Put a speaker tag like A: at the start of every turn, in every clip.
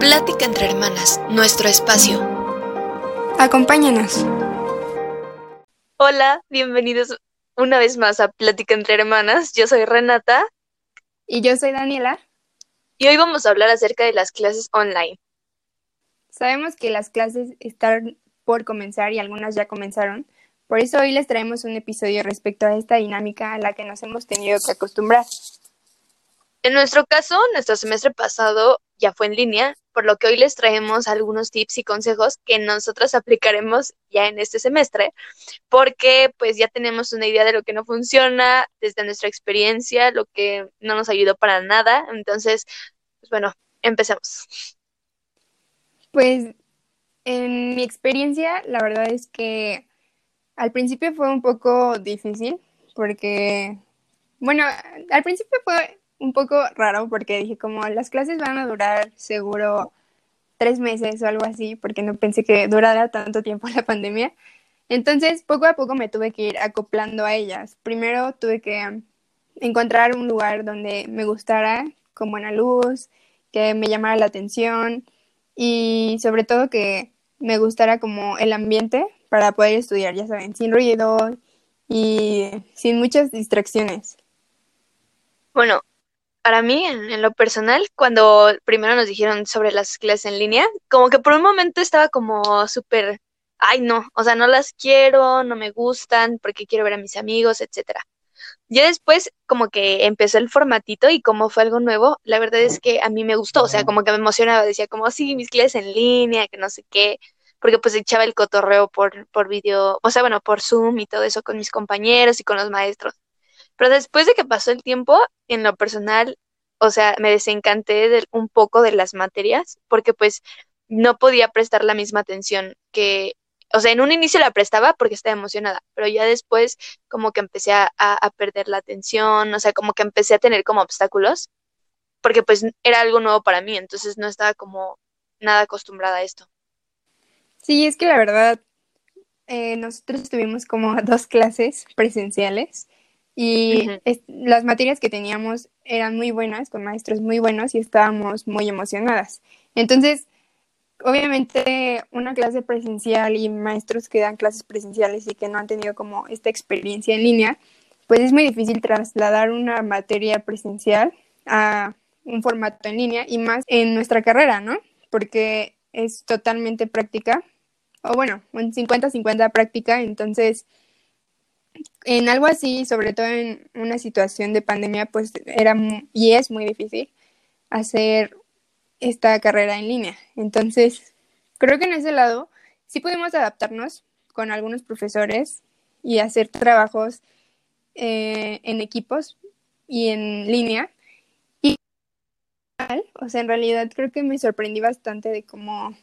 A: Plática entre hermanas, nuestro espacio.
B: Acompáñanos.
C: Hola, bienvenidos una vez más a Plática entre hermanas. Yo soy Renata.
B: Y yo soy Daniela.
C: Y hoy vamos a hablar acerca de las clases online.
B: Sabemos que las clases están por comenzar y algunas ya comenzaron. Por eso hoy les traemos un episodio respecto a esta dinámica a la que nos hemos tenido que acostumbrar.
C: En nuestro caso, nuestro semestre pasado ya fue en línea, por lo que hoy les traemos algunos tips y consejos que nosotros aplicaremos ya en este semestre, porque pues ya tenemos una idea de lo que no funciona desde nuestra experiencia, lo que no nos ayudó para nada. Entonces, pues bueno, empecemos.
B: Pues en mi experiencia, la verdad es que al principio fue un poco difícil, porque, bueno, al principio fue un poco raro porque dije como las clases van a durar seguro tres meses o algo así, porque no pensé que durara tanto tiempo la pandemia. Entonces, poco a poco me tuve que ir acoplando a ellas. Primero tuve que encontrar un lugar donde me gustara, con buena luz, que me llamara la atención y sobre todo que me gustara como el ambiente para poder estudiar, ya saben, sin ruido y sin muchas distracciones.
C: Bueno, para mí, en, lo personal, cuando primero nos dijeron sobre las clases en línea, como que por un momento estaba como súper, ay no, o sea, no las quiero, no me gustan, porque quiero ver a mis amigos, etcétera. Ya después, como que empezó el formatito y como fue algo nuevo, la verdad es que a mí me gustó, o sea, como que me emocionaba, decía como, sí, mis clases en línea, que no sé qué, porque pues echaba el cotorreo por, por video, o sea, bueno, por Zoom y todo eso con mis compañeros y con los maestros. Pero después de que pasó el tiempo, en lo personal, o sea, me desencanté de, un poco de las materias porque pues no podía prestar la misma atención que, o sea, en un inicio la prestaba porque estaba emocionada, pero ya después como que empecé a, a perder la atención, o sea, como que empecé a tener como obstáculos porque pues era algo nuevo para mí, entonces no estaba como nada acostumbrada a esto.
B: Sí, es que la verdad, eh, nosotros tuvimos como dos clases presenciales y las materias que teníamos eran muy buenas, con maestros muy buenos y estábamos muy emocionadas. Entonces, obviamente, una clase presencial y maestros que dan clases presenciales y que no han tenido como esta experiencia en línea, pues es muy difícil trasladar una materia presencial a un formato en línea y más en nuestra carrera, ¿no? Porque es totalmente práctica, o bueno, un 50-50 práctica, entonces en algo así, sobre todo en una situación de pandemia, pues era y es muy difícil hacer esta carrera en línea. Entonces, creo que en ese lado sí pudimos adaptarnos con algunos profesores y hacer trabajos eh, en equipos y en línea. Y, o sea, en realidad creo que me sorprendí bastante de cómo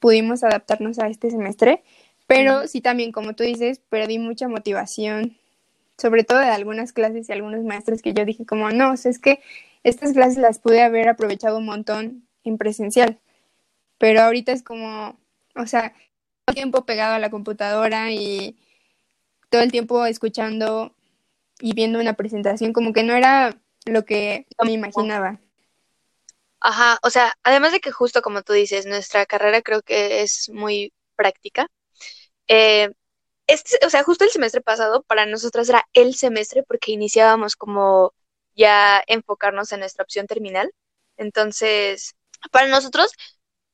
B: pudimos adaptarnos a este semestre pero sí también, como tú dices, perdí mucha motivación, sobre todo de algunas clases y algunos maestros que yo dije como, no, o sea, es que estas clases las pude haber aprovechado un montón en presencial, pero ahorita es como, o sea, todo el tiempo pegado a la computadora y todo el tiempo escuchando y viendo una presentación, como que no era lo que me imaginaba.
C: Ajá, o sea, además de que justo como tú dices, nuestra carrera creo que es muy práctica. Eh, este, o sea, justo el semestre pasado para nosotras era el semestre porque iniciábamos como ya enfocarnos en nuestra opción terminal. Entonces, para nosotros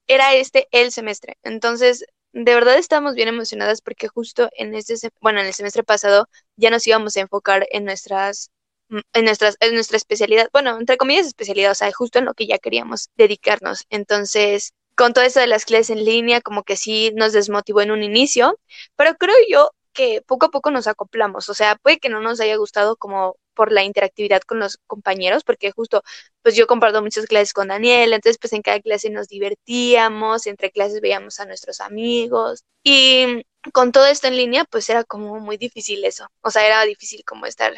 C: era este el semestre. Entonces, de verdad estamos bien emocionadas porque justo en este, bueno, en el semestre pasado ya nos íbamos a enfocar en nuestras mm, en nuestras en nuestra especialidad, bueno, entre comillas especialidad, o sea, justo en lo que ya queríamos dedicarnos. Entonces, con todo eso de las clases en línea, como que sí nos desmotivó en un inicio, pero creo yo que poco a poco nos acoplamos, o sea, puede que no nos haya gustado como por la interactividad con los compañeros, porque justo, pues yo comparto muchas clases con Daniel, entonces pues en cada clase nos divertíamos, entre clases veíamos a nuestros amigos y con todo esto en línea, pues era como muy difícil eso, o sea, era difícil como estar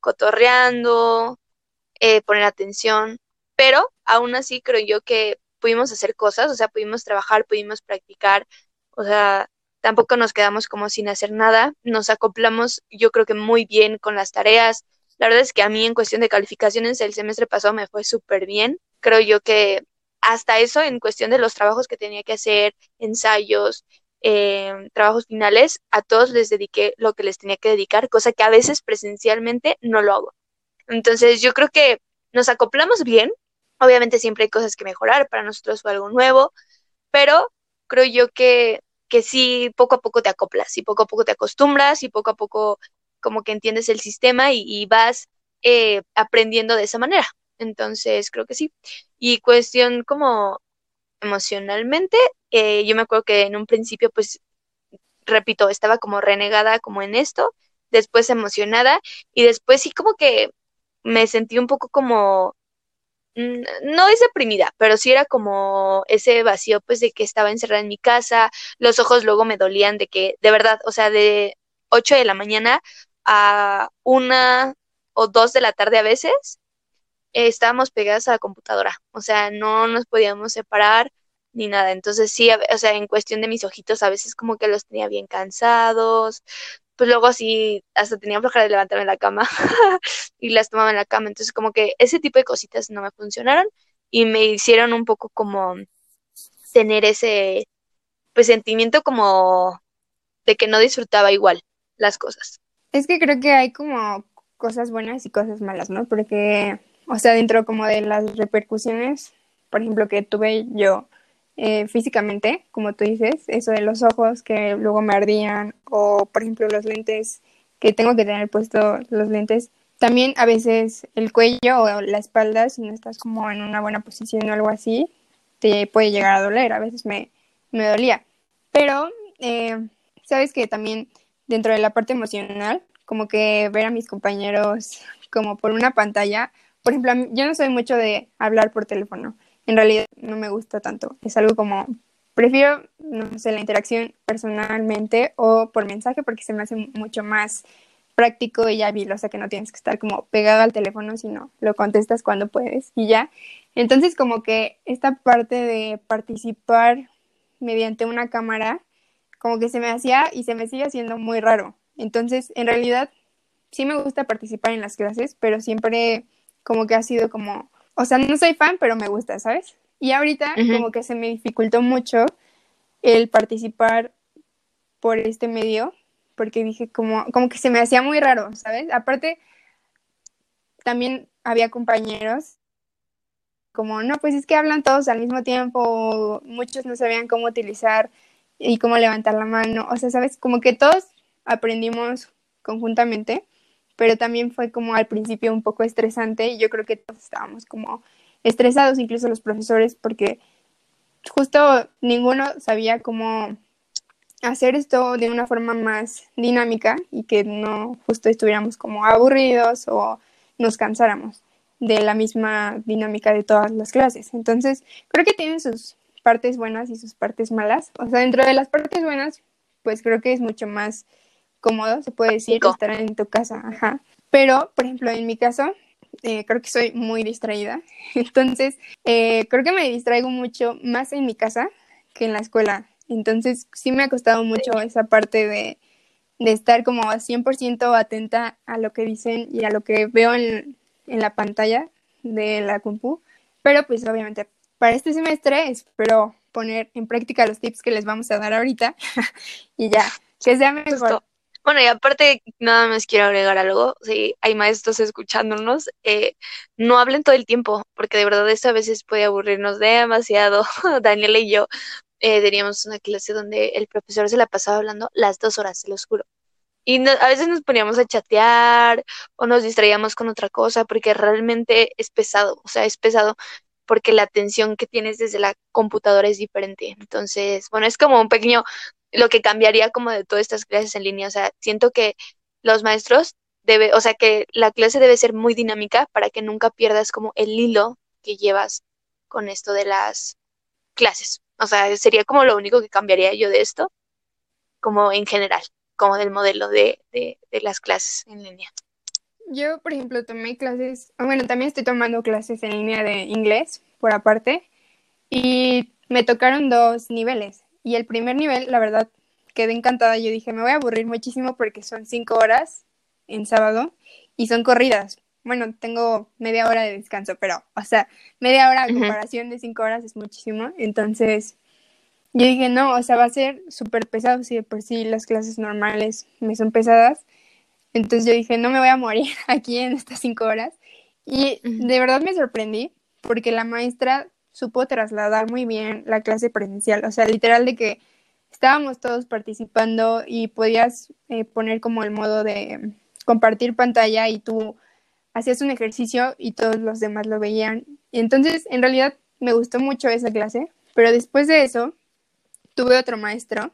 C: cotorreando, eh, poner atención, pero aún así creo yo que pudimos hacer cosas, o sea, pudimos trabajar, pudimos practicar, o sea, tampoco nos quedamos como sin hacer nada, nos acoplamos yo creo que muy bien con las tareas. La verdad es que a mí en cuestión de calificaciones el semestre pasado me fue súper bien. Creo yo que hasta eso en cuestión de los trabajos que tenía que hacer, ensayos, eh, trabajos finales, a todos les dediqué lo que les tenía que dedicar, cosa que a veces presencialmente no lo hago. Entonces yo creo que nos acoplamos bien, obviamente siempre hay cosas que mejorar, para nosotros fue algo nuevo, pero creo yo que, que sí, poco a poco te acoplas y poco a poco te acostumbras y poco a poco como que entiendes el sistema y, vas eh, aprendiendo de esa manera. Entonces, creo que sí. Y cuestión como emocionalmente, eh, yo me acuerdo que en un principio, pues, repito, estaba como renegada como en esto, después emocionada y después sí como que me sentí un poco como, no es deprimida, pero sí era como ese vacío pues de que estaba encerrada en mi casa, los ojos luego me dolían de que, de verdad, o sea, de 8 de la mañana a una o dos de la tarde a veces, estábamos pegadas a la computadora, o sea, no nos podíamos separar ni nada. Entonces sí, o sea, en cuestión de mis ojitos, a veces como que los tenía bien cansados, pues luego sí, hasta tenía flojera de levantarme en la cama y las tomaba en la cama. Entonces como que ese tipo de cositas no me funcionaron y me hicieron un poco como tener ese pues sentimiento como de que no disfrutaba igual las cosas.
B: Es que creo que hay como cosas buenas y cosas malas, ¿no? Porque, o sea, dentro como de las repercusiones, por ejemplo, que tuve yo eh, físicamente, como tú dices, eso de los ojos que luego me ardían, o por ejemplo los lentes, que tengo que tener puesto los lentes. También a veces el cuello o la espalda, si no estás como en una buena posición o algo así, te puede llegar a doler. A veces me, me dolía. Pero, eh, sabes que también dentro de la parte emocional, como que ver a mis compañeros como por una pantalla, por ejemplo, yo no soy mucho de hablar por teléfono, en realidad no me gusta tanto, es algo como, prefiero, no sé, la interacción personalmente o por mensaje porque se me hace mucho más práctico y hábil, o sea que no tienes que estar como pegado al teléfono, sino lo contestas cuando puedes y ya. Entonces como que esta parte de participar mediante una cámara como que se me hacía y se me sigue haciendo muy raro. Entonces, en realidad, sí me gusta participar en las clases, pero siempre como que ha sido como, o sea, no soy fan, pero me gusta, ¿sabes? Y ahorita como que se me dificultó mucho el participar por este medio, porque dije como, como que se me hacía muy raro, ¿sabes? Aparte, también había compañeros como, no, pues es que hablan todos al mismo tiempo, muchos no sabían cómo utilizar y cómo levantar la mano. O sea, sabes, como que todos aprendimos conjuntamente, pero también fue como al principio un poco estresante y yo creo que todos estábamos como estresados, incluso los profesores, porque justo ninguno sabía cómo hacer esto de una forma más dinámica y que no justo estuviéramos como aburridos o nos cansáramos de la misma dinámica de todas las clases. Entonces, creo que tienen sus partes buenas y sus partes malas. O sea, dentro de las partes buenas, pues creo que es mucho más cómodo, se puede decir, estar en tu casa, ajá. Pero, por ejemplo, en mi caso, eh, creo que soy muy distraída. Entonces, eh, creo que me distraigo mucho más en mi casa que en la escuela. Entonces, sí me ha costado mucho esa parte de, de estar como 100% atenta a lo que dicen y a lo que veo en, en la pantalla de la compu. Pero pues obviamente para este semestre espero poner en práctica los tips que les vamos a dar ahorita y ya, que sea mejor.
C: Bueno, y aparte, nada más quiero agregar algo. Si hay maestros escuchándonos, eh, no hablen todo el tiempo, porque de verdad eso a veces puede aburrirnos demasiado. Daniela y yo eh, teníamos una clase donde el profesor se la pasaba hablando las dos horas, se los juro. Y a veces nos poníamos a chatear o nos distraíamos con otra cosa, porque realmente es pesado, o sea, es pesado porque la atención que tienes desde la computadora es diferente. Entonces, bueno, es como un pequeño, lo que cambiaría como de todas estas clases en línea. O sea, siento que los maestros debe, o sea, que la clase debe ser muy dinámica para que nunca pierdas como el hilo que llevas con esto de las clases. O sea, sería como lo único que cambiaría yo de esto, como en general, como del modelo de, de, de las clases en línea.
B: Yo, por ejemplo, tomé clases, bueno, también estoy tomando clases en línea de inglés por aparte y me tocaron dos niveles. Y el primer nivel, la verdad, quedé encantada. Yo dije, me voy a aburrir muchísimo porque son cinco horas en sábado y son corridas. bueno, tengo media hora de descanso, pero, o sea, media hora a comparación de cinco horas es muchísimo. Entonces, yo dije, no, o sea, va a ser súper pesado si de por sí las clases normales me son pesadas. Entonces yo dije, no me voy a morir aquí en estas cinco horas. Y de verdad me sorprendí porque la maestra supo trasladar muy bien la clase presencial. O sea, literal de que estábamos todos participando y podías eh, poner como el modo de compartir pantalla y tú hacías un ejercicio y todos los demás lo veían. Y entonces, en realidad, me gustó mucho esa clase, pero después de eso, tuve otro maestro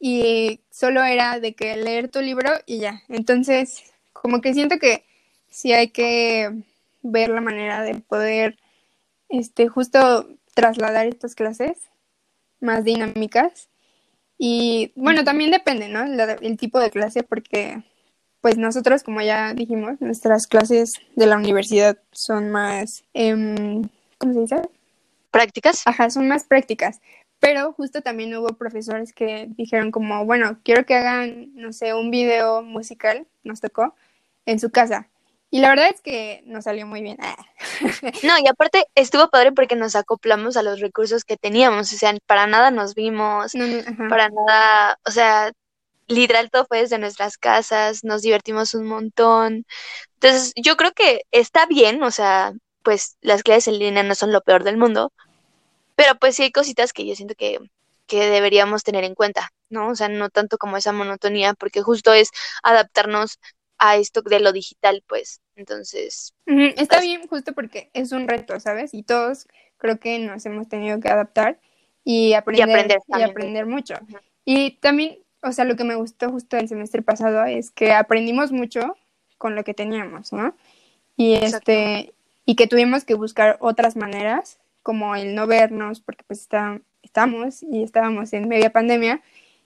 B: y solo era de que leer tu libro y ya. Entonces, como que siento que sí hay que ver la manera de poder, este, justo trasladar estas clases más dinámicas. Y bueno, también depende, ¿no? el tipo de clase, porque pues nosotros, como ya dijimos, nuestras clases de la universidad son más, eh, ¿cómo se dice?
C: Prácticas.
B: Ajá, son más prácticas. Pero justo también hubo profesores que dijeron como, bueno, quiero que hagan, no sé, un video musical, nos tocó, en su casa. Y la verdad es que nos salió muy bien.
C: no, y aparte estuvo padre porque nos acoplamos a los recursos que teníamos. O sea, para nada nos vimos, para nada, o sea, literal todo fue desde nuestras casas, nos divertimos un montón. Entonces, yo creo que está bien, o sea, pues las clases en línea no son lo peor del mundo, pero pues sí hay cositas que yo siento que, deberíamos tener en cuenta, ¿no? O sea, no tanto como esa monotonía, porque justo es adaptarnos a esto de lo digital, pues. Entonces.
B: está pues bien, justo porque es un reto, ¿sabes? Y todos creo que nos hemos tenido que adaptar y aprender, y aprender, mucho. Y también, o sea, lo que me gustó justo el semestre pasado es que aprendimos mucho con lo que teníamos, ¿no? Y este, y que tuvimos que buscar otras maneras como el no vernos, porque pues está, estamos y estábamos en media pandemia,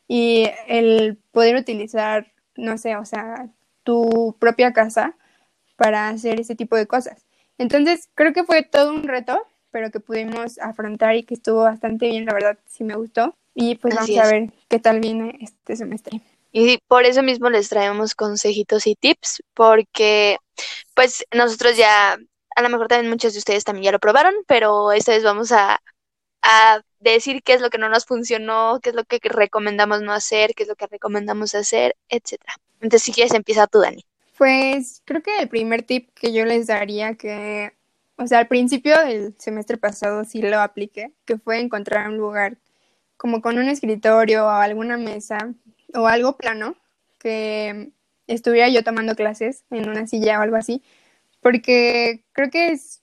B: y el poder utilizar, no sé, o sea, tu propia casa para hacer ese tipo de cosas. Entonces, creo que fue todo un reto, pero que pudimos afrontar y que estuvo bastante bien, la verdad, sí me gustó. Y pues vamos a ver qué tal viene este semestre.
C: Y por eso mismo les traemos consejitos y tips, porque pues nosotros ya a lo mejor también muchos de ustedes también ya lo probaron, pero esta vez vamos a, decir qué es lo que no nos funcionó, qué es lo que recomendamos no hacer, qué es lo que recomendamos hacer, etcétera. Entonces, si quieres, empieza tú, Dani.
B: Pues creo que el primer tip que yo les daría que, o sea, al principio del semestre pasado sí lo apliqué, que fue encontrar un lugar como con un escritorio o alguna mesa o algo plano que estuviera yo tomando clases en una silla o algo así, porque creo que es,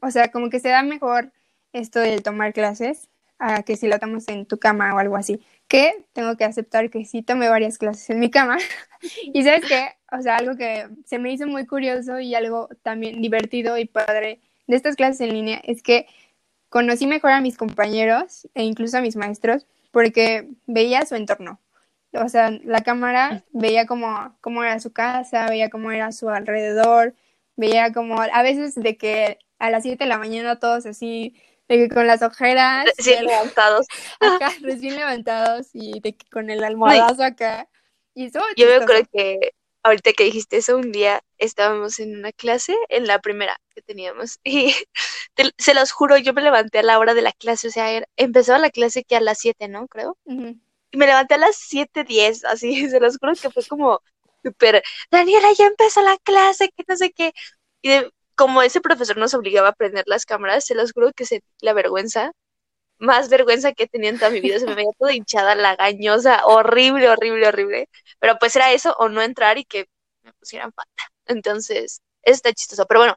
B: o sea, como que se da mejor esto de tomar clases a que si lo tomas en tu cama o algo así. Que tengo que aceptar que sí tomé varias clases en mi cama. y sabes qué, o sea, algo que se me hizo muy curioso y algo también divertido y padre de estas clases en línea es que conocí mejor a mis compañeros e incluso a mis maestros porque veía su entorno. O sea, la cámara veía cómo, cómo era su casa, veía cómo era su alrededor, veía como a veces de que a las 7 de la mañana todos así, de que con las ojeras.
C: Recién levantados.
B: Acá, recién levantados y de que con el almohadazo acá. Y
C: Yo me acuerdo que ahorita que dijiste eso, un día estábamos en una clase, en la primera que teníamos, y se los juro, yo me levanté a la hora de la clase, o sea, empezaba la clase que a las 7, ¿no? Creo. Y me levanté a las 7.10, así, se los juro que fue como, súper, Daniela, ya empezó la clase, que no sé qué. Y como ese profesor nos obligaba a prender las cámaras, se los juro que se, la vergüenza, más vergüenza que he tenido en toda mi vida, se me veía toda hinchada, lagañosa, horrible, horrible, horrible. Pero pues era eso, o no entrar y que me pusieran falta. Entonces, eso está chistoso. Pero bueno,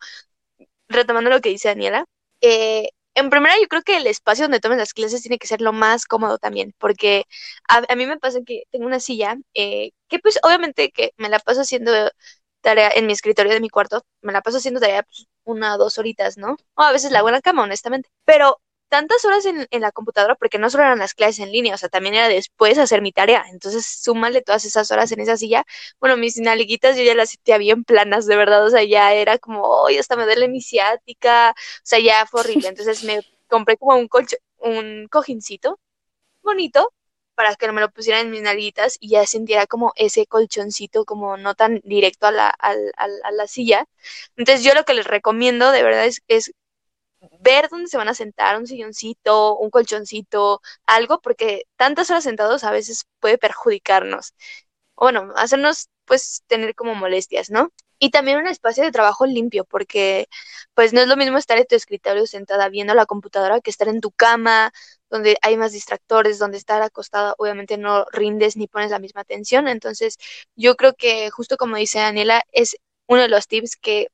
C: retomando lo que dice Daniela, eh, en primera yo creo que el espacio donde tomes las clases tiene que ser lo más cómodo también, porque a, mí me pasa que tengo una silla eh, que pues obviamente que me la paso haciendo tarea en mi escritorio de mi cuarto, me la paso haciendo tarea pues, una o dos horitas, ¿no? O a veces la hago en la cama, honestamente. Pero tantas horas en, la computadora, porque no solo eran las clases en línea, o sea, también era después hacer mi tarea. Entonces, súmale todas esas horas en esa silla. Bueno, mis nalguitas yo ya las sentía bien planas, de verdad, o sea, ya era como, hoy hasta me duele mi ciática, o sea, ya fue horrible. Entonces me compré como un colcho, un cojincito bonito para que me lo pusiera en mis nalguitas y ya sintiera como ese colchoncito como no tan directo a la, a, la silla. Entonces yo lo que les recomiendo de verdad es, es ver dónde se van a sentar, un silloncito, un colchoncito, algo, porque tantas horas sentados a veces puede perjudicarnos. Bueno, hacernos pues tener como molestias, ¿no? Y también un espacio de trabajo limpio, porque pues no es lo mismo estar en tu escritorio sentada viendo la computadora que estar en tu cama, donde hay más distractores, donde estar acostada obviamente no rindes ni pones la misma atención. Entonces, yo creo que justo como dice Daniela, es uno de los tips que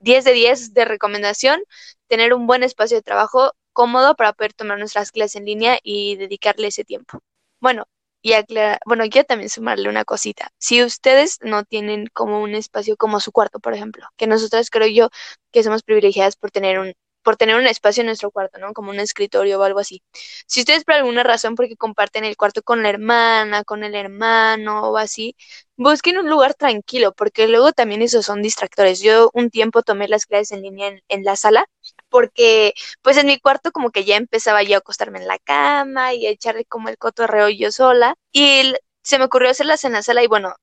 C: 10 de 10 de recomendación, tener un buen espacio de trabajo cómodo para poder tomar nuestras clases en línea y dedicarle ese tiempo. Bueno, y aclarar, bueno, quiero también sumarle una cosita. Si ustedes no tienen como un espacio como su cuarto, por ejemplo, que nosotros creo yo que somos privilegiadas por tener un por tener un espacio en nuestro cuarto, ¿no? Como un escritorio o algo así. Si ustedes por alguna razón, porque comparten el cuarto con la hermana, con el hermano o así, busquen un lugar tranquilo, porque luego también esos son distractores. Yo un tiempo tomé las clases en línea en, la sala, porque pues en mi cuarto como que ya empezaba yo a acostarme en la cama y a echarle como el cotorreo yo sola, y se me ocurrió hacerlas en la sala y bueno,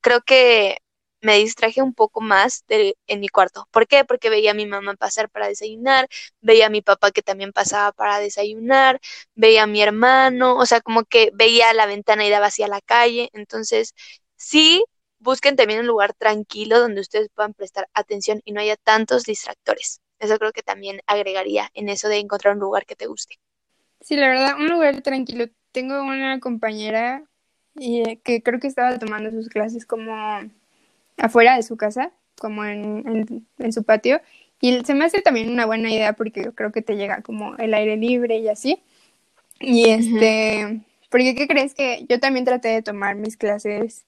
C: creo que me distraje un poco más de, en mi cuarto. ¿Por qué? Porque veía a mi mamá pasar para desayunar, veía a mi papá que también pasaba para desayunar, veía a mi hermano, o sea, como que veía la ventana y daba hacia la calle. Entonces, sí, busquen también un lugar tranquilo donde ustedes puedan prestar atención y no haya tantos distractores. Eso creo que también agregaría en eso de encontrar un lugar que te guste.
B: Sí, la verdad, un lugar tranquilo. Tengo una compañera y, que creo que estaba tomando sus clases como afuera de su casa, como en, en, su patio. Y se me hace también una buena idea porque yo creo que te llega como el aire libre y así. Y este, porque ¿qué crees que yo también traté de tomar mis clases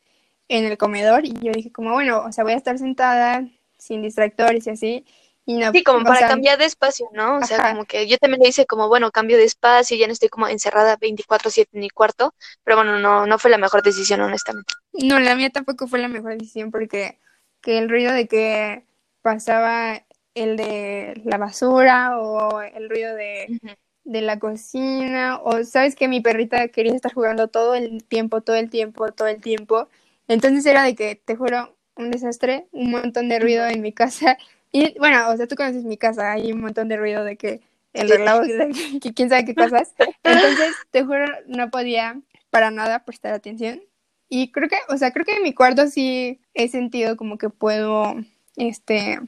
B: en el comedor y yo dije como, bueno, o sea, voy a estar sentada sin distractores y así. Y no,
C: sí, como para cambiar de espacio, ¿no? O sea, como que yo también le hice como, bueno, cambio de espacio, ya no estoy como encerrada 24/7 en mi cuarto, pero bueno, no, no fue la mejor decisión, honestamente.
B: No, la mía tampoco fue la mejor decisión porque que el ruido de que pasaba el de la basura o el ruido de, de la cocina o sabes que mi perrita quería estar jugando todo el tiempo, todo el tiempo, todo el tiempo. Entonces era de que, te juro, un desastre, un montón de ruido en mi casa y bueno, o sea, tú conoces mi casa, hay un montón de ruido de que el reloj, de que quién sabe qué cosas. Entonces, te juro, no podía para nada prestar atención. Y creo que, o sea, creo que en mi cuarto sí he sentido como que puedo, este...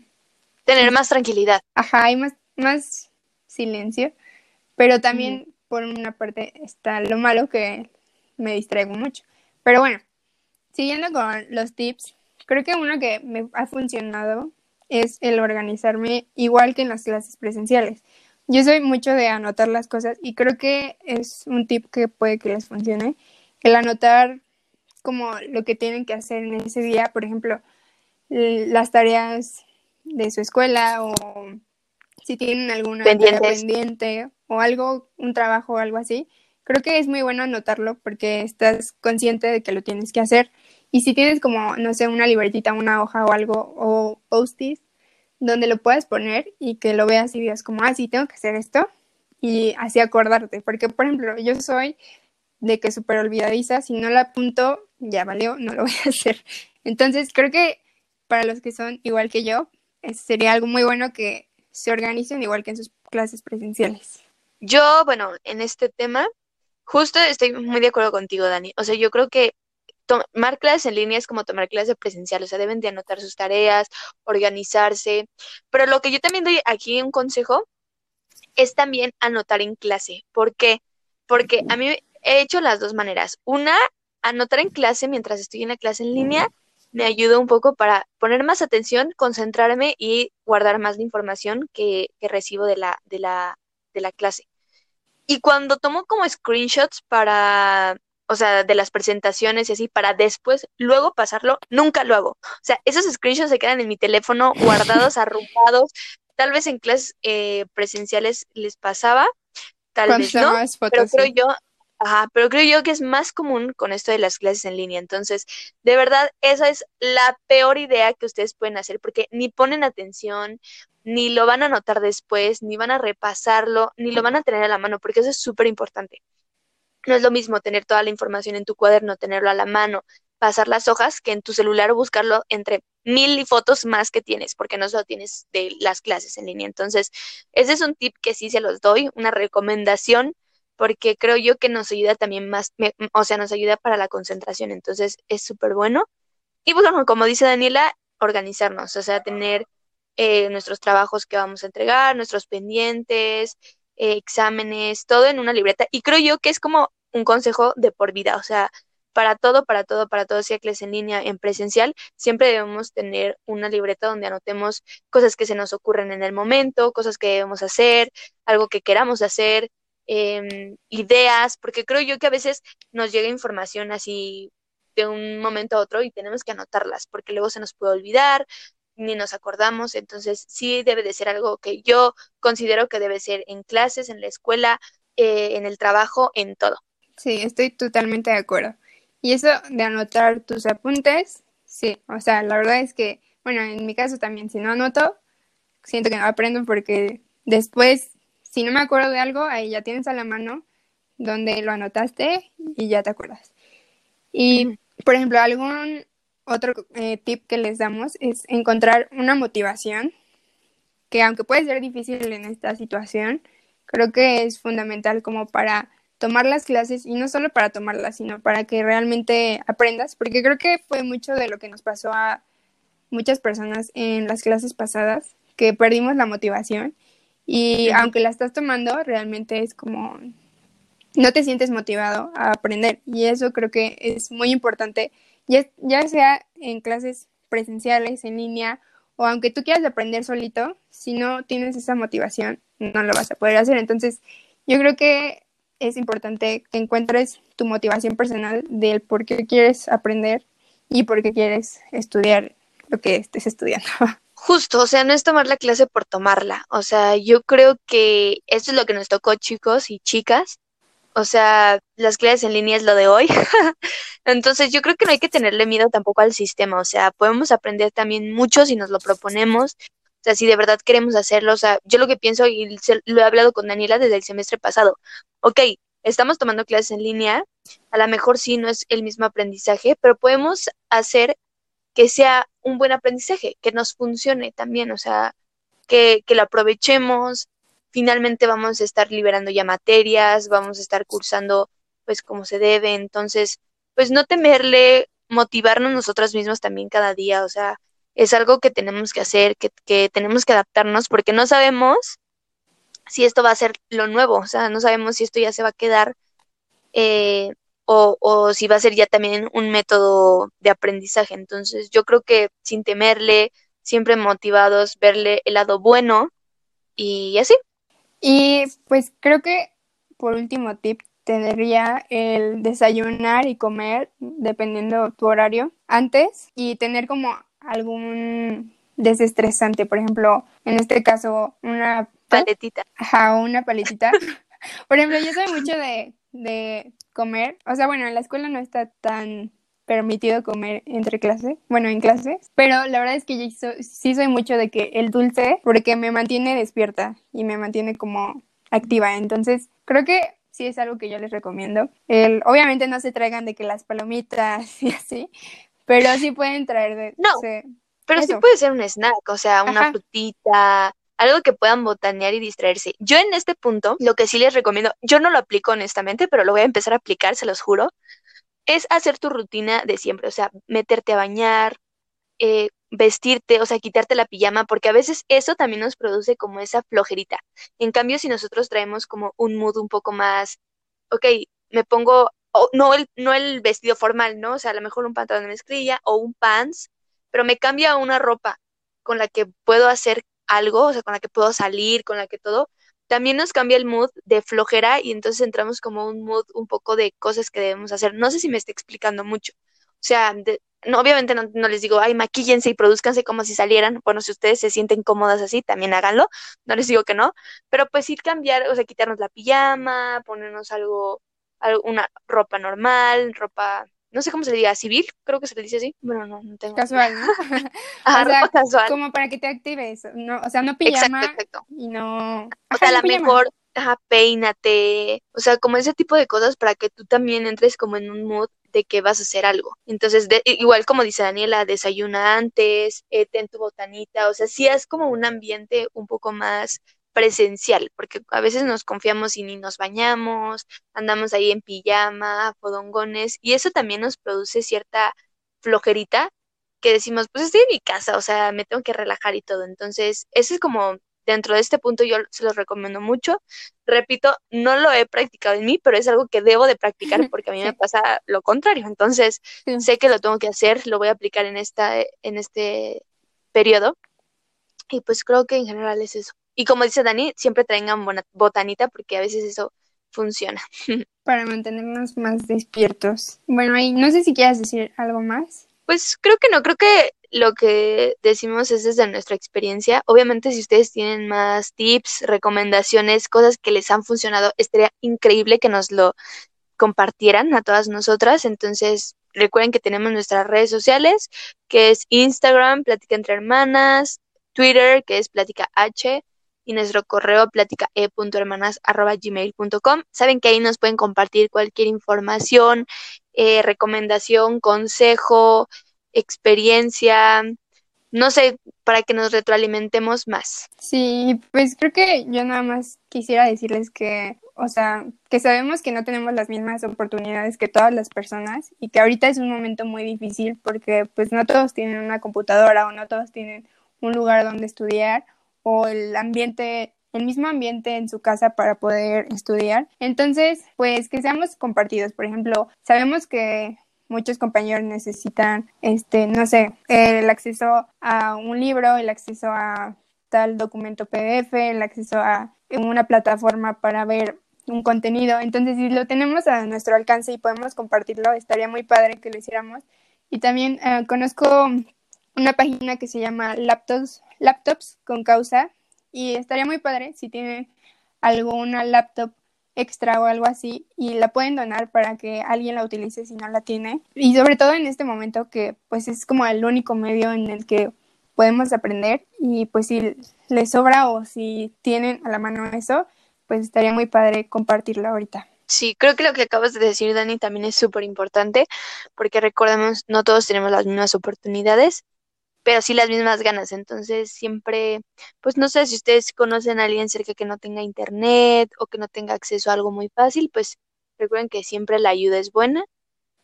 C: Tener más tranquilidad.
B: Ajá, hay más, más silencio. Pero también, por una parte, está lo malo que me distraigo mucho. Pero bueno, siguiendo con los tips, creo que uno que me ha funcionado es el organizarme igual que en las clases presenciales. Yo soy mucho de anotar las cosas y creo que es un tip que puede que les funcione. El anotar como lo que tienen que hacer en ese día, por ejemplo, las tareas de su escuela o si tienen alguna pendiente o algo, un trabajo o algo así. Creo que es muy bueno anotarlo porque estás consciente de que lo tienes que hacer y si tienes como, no sé, una libretita, una hoja o algo, o post-it, donde lo puedas poner y que lo veas y digas como, ah, sí, tengo que hacer esto, y así acordarte. Porque, por ejemplo, yo soy de que súper olvidadiza, si no la apunto, ya valió, no lo voy a hacer. Entonces, creo que para los que son igual que yo, sería algo muy bueno que se organicen igual que en sus clases presenciales.
C: Yo, bueno, en este tema, justo estoy muy de acuerdo contigo, Dani. O sea, yo creo que tomar clases en línea es como tomar clases presenciales, o sea, deben de anotar sus tareas, organizarse, pero lo que yo también doy aquí un consejo es también anotar en clase. ¿Por qué? Porque a mí he hecho las dos maneras. Una, anotar en clase mientras estoy en la clase en línea me ayuda un poco para poner más atención, concentrarme y guardar más la información que, que recibo de la, de, la, de la clase. Y cuando tomo como screenshots para o sea, de las presentaciones y así, para después, luego pasarlo, nunca lo hago. O sea, esos screenshots se quedan en mi teléfono guardados, arrugados. Tal vez en clases eh, presenciales les pasaba, tal vez no, pero creo yo, ajá, pero creo yo que es más común con esto de las clases en línea. Entonces, de verdad, esa es la peor idea que ustedes pueden hacer porque ni ponen atención, ni lo van a notar después, ni van a repasarlo, ni lo van a tener a la mano, porque eso es súper importante. No es lo mismo tener toda la información en tu cuaderno, tenerlo a la mano, pasar las hojas, que en tu celular buscarlo entre mil fotos más que tienes, porque no solo tienes de las clases en línea. Entonces, ese es un tip que sí se los doy, una recomendación, porque creo yo que nos ayuda también más, o sea, nos ayuda para la concentración. Entonces, es súper bueno. Y pues, bueno, como dice Daniela, organizarnos, o sea, tener eh, nuestros trabajos que vamos a entregar, nuestros pendientes, eh, exámenes, todo en una libreta. Y creo yo que es como un consejo de por vida, o sea, para todo, para todo, para todo, si clases en línea, en presencial, siempre debemos tener una libreta donde anotemos cosas que se nos ocurren en el momento, cosas que debemos hacer, algo que queramos hacer, em, ideas, porque creo yo que a veces nos llega información así de un momento a otro y tenemos que anotarlas, porque luego se nos puede olvidar, ni nos acordamos, entonces sí debe de ser algo que yo considero que debe ser en clases, en la escuela, eh, en el trabajo, en todo.
B: Sí, estoy totalmente de acuerdo. Y eso de anotar tus apuntes, sí, o sea, la verdad es que, bueno, en mi caso también, si no anoto, siento que no aprendo porque después, si no me acuerdo de algo, ahí ya tienes a la mano donde lo anotaste y ya te acuerdas. Y, por ejemplo, algún otro eh, tip que les damos es encontrar una motivación que aunque puede ser difícil en esta situación, creo que es fundamental como para tomar las clases y no solo para tomarlas, sino para que realmente aprendas, porque creo que fue mucho de lo que nos pasó a muchas personas en las clases pasadas, que perdimos la motivación y aunque la estás tomando, realmente es como no te sientes motivado a aprender y eso creo que es muy importante, ya, sea en clases presenciales, en línea o aunque tú quieras aprender solito, si no tienes esa motivación, no lo vas a poder hacer. Entonces, yo creo que es importante que encuentres tu motivación personal del por qué quieres aprender y por qué quieres estudiar lo que estés estudiando.
C: Justo, o sea, no es tomar la clase por tomarla. O sea, yo creo que eso es lo que nos tocó chicos y chicas. O sea, las clases en línea es lo de hoy. Entonces, yo creo que no hay que tenerle miedo tampoco al sistema. O sea, podemos aprender también mucho si nos lo proponemos. O sea, si de verdad queremos hacerlo, o sea, yo lo que pienso, y lo he hablado con Daniela desde el semestre pasado, ok, estamos tomando clases en línea, a lo mejor sí no es el mismo aprendizaje, pero podemos hacer que sea un buen aprendizaje, que nos funcione también, o sea, que, que lo aprovechemos, finalmente vamos a estar liberando ya materias, vamos a estar cursando pues como se debe, entonces, pues no temerle, motivarnos nosotros mismos también cada día, o sea, es algo que tenemos que hacer, que, que tenemos que adaptarnos, porque no sabemos si esto va a ser lo nuevo, o sea, no sabemos si esto ya se va a quedar eh, o, o, si va a ser ya también un método de aprendizaje. Entonces, yo creo que sin temerle, siempre motivados, verle el lado bueno y así.
B: Y pues creo que por último tip tendría el desayunar y comer dependiendo tu horario antes y tener como algún desestresante, por ejemplo, en este caso una
C: paletita.
B: Ajá, una paletita. Por ejemplo, yo soy mucho de, de comer. O sea, bueno, en la escuela no está tan permitido comer entre clases, bueno, en clases, pero la verdad es que yo sí soy mucho de que el dulce, porque me mantiene despierta y me mantiene como activa, entonces creo que sí es algo que yo les recomiendo. El, obviamente no se traigan de que las palomitas y así, pero sí pueden traer de...
C: No, pero sí puede ser un snack, o sea, una frutita, algo que puedan botanear y distraerse. Yo en este punto, lo que sí les recomiendo, yo no lo aplico honestamente, pero lo voy a empezar a aplicar, se los juro, es hacer tu rutina de siempre, o sea, meterte a bañar, eh, vestirte, o sea, quitarte la pijama, porque a veces eso también nos produce como esa flojerita. En cambio, si nosotros traemos como un mood un poco más, ok, me pongo, no, el, no el vestido formal, ¿no? O sea, a lo mejor un pantalón de mezclilla o un pants, pero me cambia una ropa con la que puedo hacer algo, o sea, con la que puedo salir, con la que todo, también nos cambia el mood de flojera y entonces entramos como un mood un poco de cosas que debemos hacer. No sé si me estoy explicando mucho. O sea, no, obviamente no, no, les digo, ay, maquíllense y produzcanse como si salieran. Bueno, si ustedes se sienten cómodas así, también háganlo. No les digo que no. Pero pues sí cambiar, o sea, quitarnos la pijama, ponernos algo, algo una ropa normal, ropa no sé cómo se diga, civil, creo que se le dice así. Bueno, no, no tengo.
B: Casual, ¿no?
C: Ajá, o sea, casual.
B: Como para que te actives, no, o sea, no pijama exacto, exacto. y no.
C: o sea, a lo mejor ajá, peínate, o sea, como ese tipo de cosas para que tú también entres como en un mood de que vas a hacer algo. Entonces, igual como dice Daniela, desayuna antes, eh, ten tu botanita, o sea, sí es como un ambiente un poco más presencial, porque a veces nos confiamos y ni nos bañamos, andamos ahí en pijama, fodongones, y eso también nos produce cierta flojerita que decimos, pues estoy en mi casa, o sea, me tengo que relajar y todo. Entonces, ese es como dentro de este punto yo se los recomiendo mucho. Repito, no lo he practicado en mí, pero es algo que debo de practicar porque a mí me pasa lo contrario. Entonces, sé que lo tengo que hacer, lo voy a aplicar en esta en este periodo. Y pues creo que en general es eso. Y como dice Dani, siempre traigan botanita porque a veces eso funciona.
B: Para mantenernos más despiertos. Bueno, ahí no sé si quieras decir algo más.
C: Pues creo que no, creo que lo que decimos es desde nuestra experiencia. Obviamente, si ustedes tienen más tips, recomendaciones, cosas que les han funcionado, estaría increíble que nos lo compartieran a todas nosotras. Entonces, recuerden que tenemos nuestras redes sociales, que es Instagram, Plática entre Hermanas, Twitter, que es Plática H, y nuestro correo platicae.hermanas.gmail.com. Saben que ahí nos pueden compartir cualquier información, eh, recomendación, consejo, experiencia, no sé, para que nos retroalimentemos más.
B: Sí, pues creo que yo nada más quisiera decirles que, o sea, que sabemos que no tenemos las mismas oportunidades que todas las personas y que ahorita es un momento muy difícil porque pues no todos tienen una computadora o no todos tienen un lugar donde estudiar o el ambiente el mismo ambiente en su casa para poder estudiar. Entonces, pues que seamos compartidos. Por ejemplo, sabemos que muchos compañeros necesitan, este, no sé, el acceso a un libro, el acceso a tal documento PDF, el acceso a una plataforma para ver un contenido. Entonces, si lo tenemos a nuestro alcance y podemos compartirlo, estaría muy padre que lo hiciéramos. Y también eh, conozco una página que se llama Laptops, Laptops con Causa, y estaría muy padre si tienen alguna laptop extra o algo así y la pueden donar para que alguien la utilice si no la tiene. Y sobre todo en este momento que pues es como el único medio en el que podemos aprender y pues si les sobra o si tienen a la mano eso, pues estaría muy padre compartirlo ahorita.
C: Sí, creo que lo que acabas de decir, Dani, también es súper importante porque recordemos, no todos tenemos las mismas oportunidades pero sí las mismas ganas. Entonces, siempre, pues no sé si ustedes conocen a alguien cerca que no tenga internet o que no tenga acceso a algo muy fácil, pues recuerden que siempre la ayuda es buena.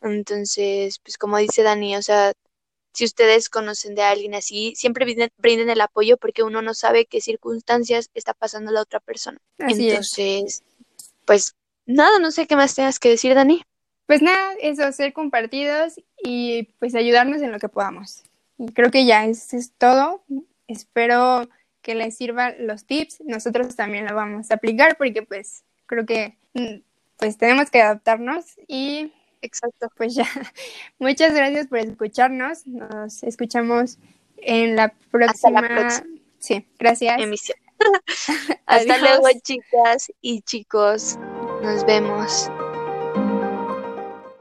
C: Entonces, pues como dice Dani, o sea, si ustedes conocen de alguien así, siempre brinden, el apoyo porque uno no sabe qué circunstancias está pasando la otra persona. Entonces, pues nada, no sé qué más tengas que decir, Dani.
B: Pues nada, eso, ser compartidos y pues ayudarnos en lo que podamos. Y creo que ya eso es todo. Espero que les sirvan los tips. Nosotros también lo vamos a aplicar porque pues creo que mm, pues tenemos que adaptarnos y
C: exacto.
B: Pues ya. Muchas gracias por escucharnos. Nos escuchamos en la próxima.
C: Hasta la próxima.
B: Sí, gracias.
C: Emisión. Hasta luego, chicas y chicos. Nos vemos.